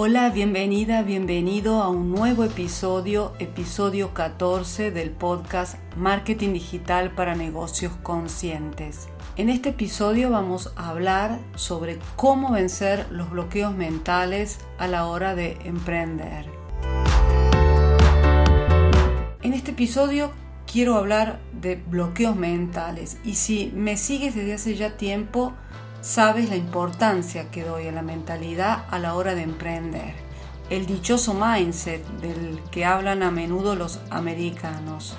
Hola, bienvenida, bienvenido a un nuevo episodio, episodio 14 del podcast Marketing Digital para Negocios Conscientes. En este episodio vamos a hablar sobre cómo vencer los bloqueos mentales a la hora de emprender. En este episodio quiero hablar de bloqueos mentales y si me sigues desde hace ya tiempo, sabes la importancia que doy a la mentalidad a la hora de emprender. El dichoso mindset del que hablan a menudo los americanos.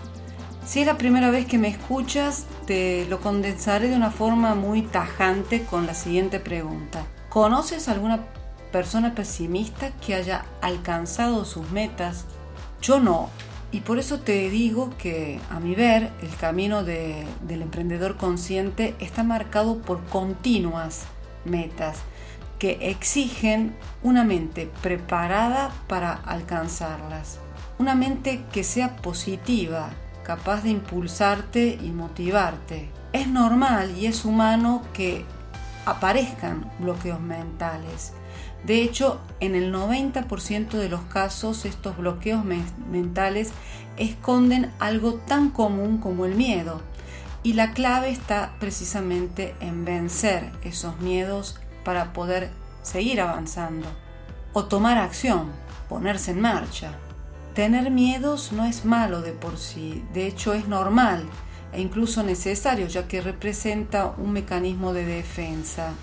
Si es la primera vez que me escuchas, te lo condensaré de una forma muy tajante con la siguiente pregunta. ¿Conoces alguna persona pesimista que haya alcanzado sus metas? Yo no, y por eso te digo que, a mi ver, el camino del emprendedor consciente está marcado por continuas metas que exigen una mente preparada para alcanzarlas. Una mente que sea positiva, capaz de impulsarte y motivarte. Es normal y es humano que aparezcan bloqueos mentales de hecho, en el 90% de los casos estos bloqueos mentales esconden algo tan común como el miedo. Y la clave está precisamente en vencer esos miedos para poder seguir avanzando o tomar acción, ponerse en marcha. Tener miedos no es malo de por sí, de hecho es normal e incluso necesario ya que representa un mecanismo de defensa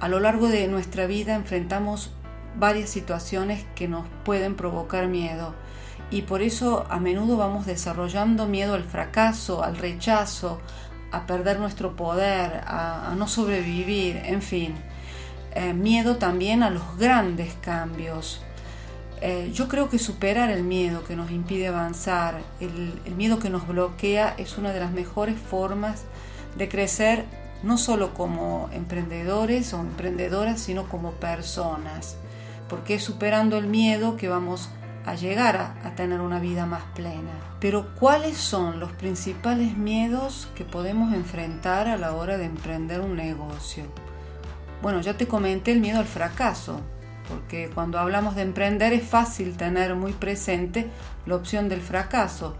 a lo largo de nuestra vida enfrentamos varias situaciones que nos pueden provocar miedo y por eso a menudo vamos desarrollando miedo al fracaso, al rechazo, a perder nuestro poder, a, no sobrevivir, en fin. Eh, miedo también a los grandes cambios. Eh, yo creo que superar el miedo que nos impide avanzar, el miedo que nos bloquea, es una de las mejores formas de crecer no solo como emprendedores o emprendedoras, sino como personas, porque es superando el miedo que vamos a llegar a, tener una vida más plena. Pero ¿cuáles son los principales miedos que podemos enfrentar a la hora de emprender un negocio? Bueno, ya te comenté el miedo al fracaso, porque cuando hablamos de emprender es fácil tener muy presente la opción del fracaso.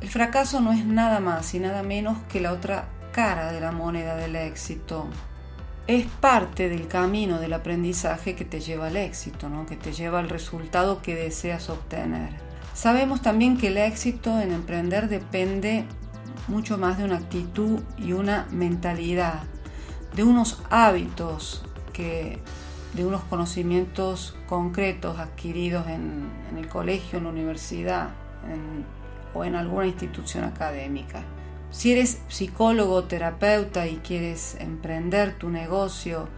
El fracaso no es nada más y nada menos que la otra cara de la moneda del éxito. Es parte del camino del aprendizaje que te lleva al éxito, ¿no? que te lleva al resultado que deseas obtener. Sabemos también que el éxito en emprender depende mucho más de una actitud y una mentalidad, de unos hábitos que de unos conocimientos concretos adquiridos en, el colegio, en la universidad o en alguna institución académica. Si eres psicólogo terapeuta y quieres emprender tu negocio,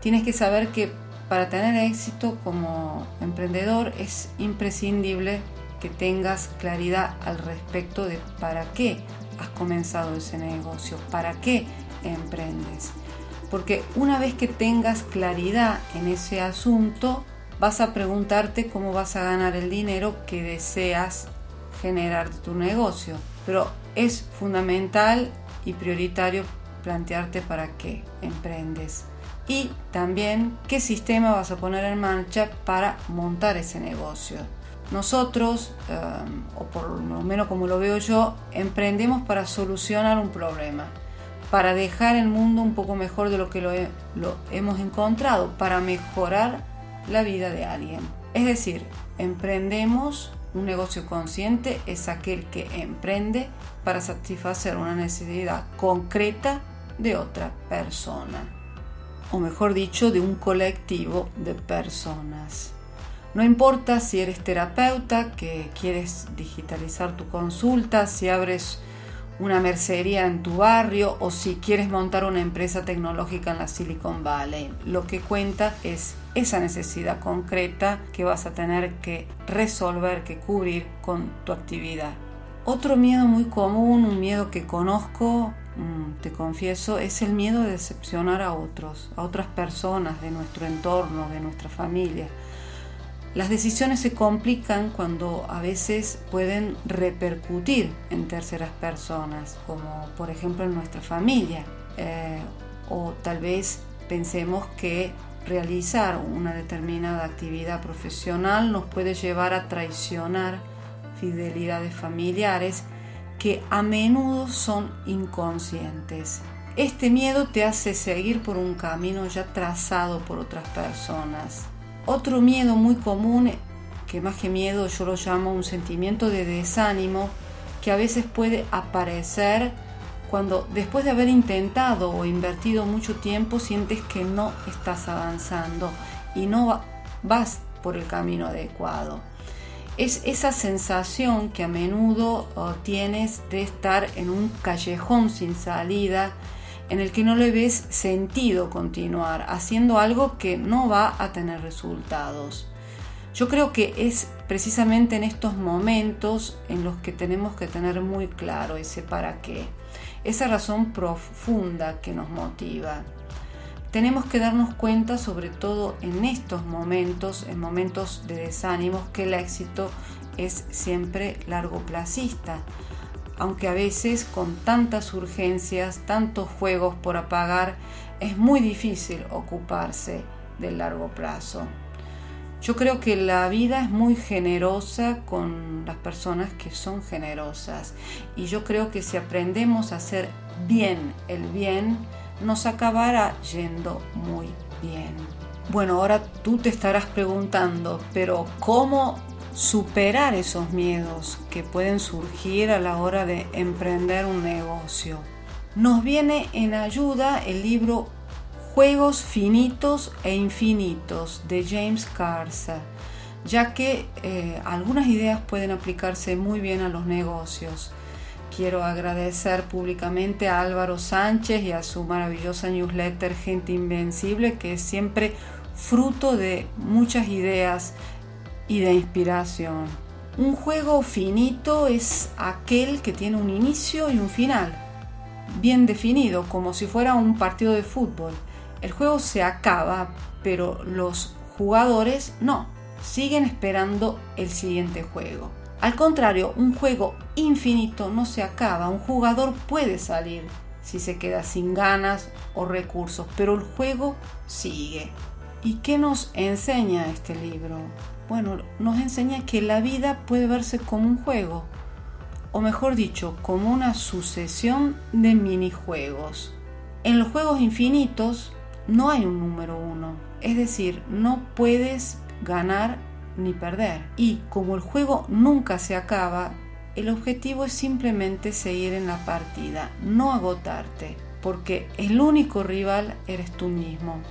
tienes que saber que para tener éxito como emprendedor es imprescindible que tengas claridad al respecto de para qué has comenzado ese negocio, para qué emprendes. Porque una vez que tengas claridad en ese asunto, vas a preguntarte cómo vas a ganar el dinero que deseas generar tu negocio. Pero es fundamental y prioritario plantearte para qué emprendes y también qué sistema vas a poner en marcha para montar ese negocio. Nosotros, eh, o por lo menos como lo veo yo, emprendemos para solucionar un problema, para dejar el mundo un poco mejor de lo que lo, lo hemos encontrado, para mejorar la vida de alguien. Es decir, emprendemos un negocio consciente es aquel que emprende para satisfacer una necesidad concreta de otra persona, o mejor dicho, de un colectivo de personas. No importa si eres terapeuta, que quieres digitalizar tu consulta, si abres una mercería en tu barrio o si quieres montar una empresa tecnológica en la Silicon Valley. Lo que cuenta es esa necesidad concreta que vas a tener que resolver, que cubrir con tu actividad. Otro miedo muy común, un miedo que conozco, mm, te confieso, es el miedo de decepcionar a otros, a otras personas de nuestro entorno, de nuestra familia. Las decisiones se complican cuando a veces pueden repercutir en terceras personas, como por ejemplo en nuestra familia. Eh, o tal vez pensemos que realizar una determinada actividad profesional nos puede llevar a traicionar fidelidades familiares que a menudo son inconscientes. Este miedo te hace seguir por un camino ya trazado por otras personas otro miedo muy común, que más que miedo yo lo llamo un sentimiento de desánimo, que a veces puede aparecer cuando después de haber intentado o invertido mucho tiempo sientes que no estás avanzando y no vas por el camino adecuado. Es esa sensación que a menudo oh, tienes de estar en un callejón sin salida, en el que no le ves sentido continuar haciendo algo que no va a tener resultados. Yo creo que es precisamente en estos momentos en los que tenemos que tener muy claro ese para qué, esa razón profunda que nos motiva. Tenemos que darnos cuenta, sobre todo en estos momentos, en momentos de desánimos, que el éxito es siempre largo placista aunque a veces con tantas urgencias, tantos juegos por apagar, es muy difícil ocuparse del largo plazo. Yo creo que la vida es muy generosa con las personas que son generosas y yo creo que si aprendemos a hacer bien el bien, nos acabará yendo muy bien. Bueno, ahora tú te estarás preguntando, pero ¿cómo superar esos miedos que pueden surgir a la hora de emprender un negocio. Nos viene en ayuda el libro Juegos finitos e infinitos de James Carsa, ya que eh, algunas ideas pueden aplicarse muy bien a los negocios. Quiero agradecer públicamente a Álvaro Sánchez y a su maravillosa newsletter Gente Invencible, que es siempre fruto de muchas ideas y de inspiración. Un juego finito es aquel que tiene un inicio y un final, bien definido, como si fuera un partido de fútbol. El juego se acaba, pero los jugadores no, siguen esperando el siguiente juego. Al contrario, un juego infinito no se acaba, un jugador puede salir si se queda sin ganas o recursos, pero el juego sigue. ¿Y qué nos enseña este libro? Bueno, nos enseña que la vida puede verse como un juego, o mejor dicho, como una sucesión de minijuegos. En los juegos infinitos no hay un número uno, es decir, no puedes ganar ni perder. Y como el juego nunca se acaba, el objetivo es simplemente seguir en la partida, no agotarte, porque el único rival eres tú mismo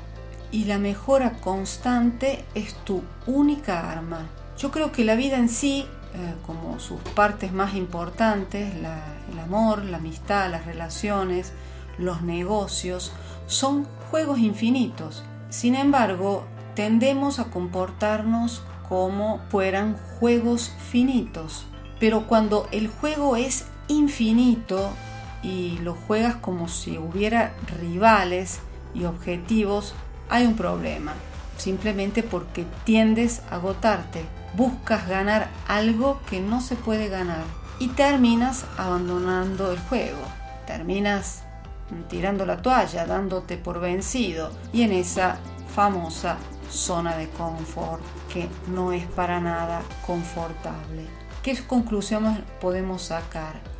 y la mejora constante es tu única arma. Yo creo que la vida en sí, eh, como sus partes más importantes, el amor, la amistad, las relaciones, los negocios, son juegos infinitos. Sin embargo, tendemos a comportarnos como fueran juegos finitos. Pero cuando el juego es infinito y lo juegas como si hubiera rivales y objetivos, hay un problema, simplemente porque tiendes a agotarte, buscas ganar algo que no se puede ganar y terminas abandonando el juego, terminas tirando la toalla, dándote por vencido y en esa famosa zona de confort que no es para nada confortable. ¿Qué conclusiones podemos sacar?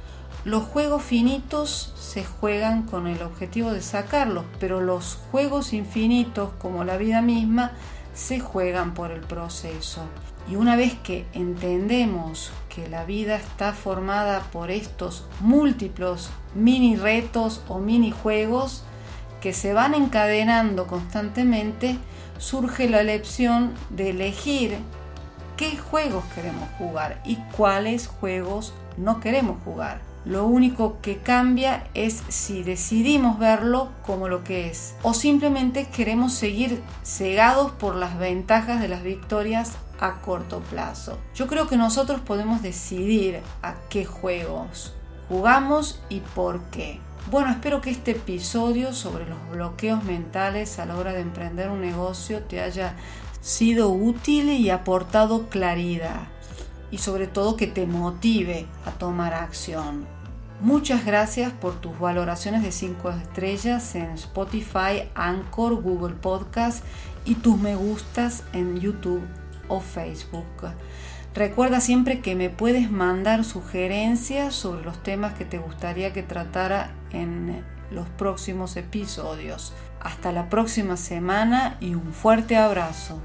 Los juegos finitos se juegan con el objetivo de sacarlos, pero los juegos infinitos, como la vida misma, se juegan por el proceso. Y una vez que entendemos que la vida está formada por estos múltiples mini retos o mini juegos que se van encadenando constantemente, surge la elección de elegir qué juegos queremos jugar y cuáles juegos no queremos jugar. Lo único que cambia es si decidimos verlo como lo que es o simplemente queremos seguir cegados por las ventajas de las victorias a corto plazo. Yo creo que nosotros podemos decidir a qué juegos jugamos y por qué. Bueno, espero que este episodio sobre los bloqueos mentales a la hora de emprender un negocio te haya sido útil y aportado claridad y sobre todo que te motive a tomar acción. Muchas gracias por tus valoraciones de 5 estrellas en Spotify, Anchor, Google Podcast y tus me gustas en YouTube o Facebook. Recuerda siempre que me puedes mandar sugerencias sobre los temas que te gustaría que tratara en los próximos episodios. Hasta la próxima semana y un fuerte abrazo.